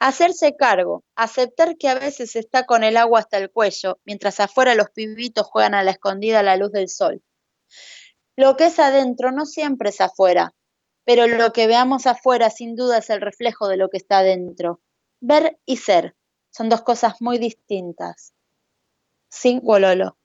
Hacerse cargo, aceptar que a veces está con el agua hasta el cuello, mientras afuera los pibitos juegan a la escondida a la luz del sol. Lo que es adentro no siempre es afuera, pero lo que veamos afuera sin duda es el reflejo de lo que está adentro. Ver y ser son dos cosas muy distintas. Sin Wololo.